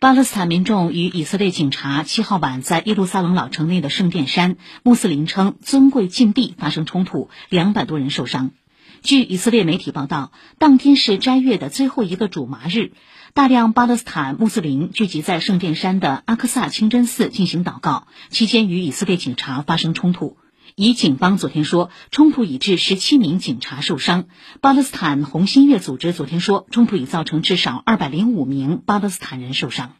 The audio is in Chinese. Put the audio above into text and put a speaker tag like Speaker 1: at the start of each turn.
Speaker 1: 巴勒斯坦民众与以色列警察七号晚在耶路撒冷老城内的圣殿山穆斯林称尊贵禁地发生冲突，两百多人受伤。据以色列媒体报道，当天是斋月的最后一个主麻日，大量巴勒斯坦穆斯林聚集在圣殿山的阿克萨清真寺进行祷告，期间与以色列警察发生冲突。以警方昨天说，冲突已致十七名警察受伤。巴勒斯坦红新月组织昨天说，冲突已造成至少二百零五名巴勒斯坦人受伤。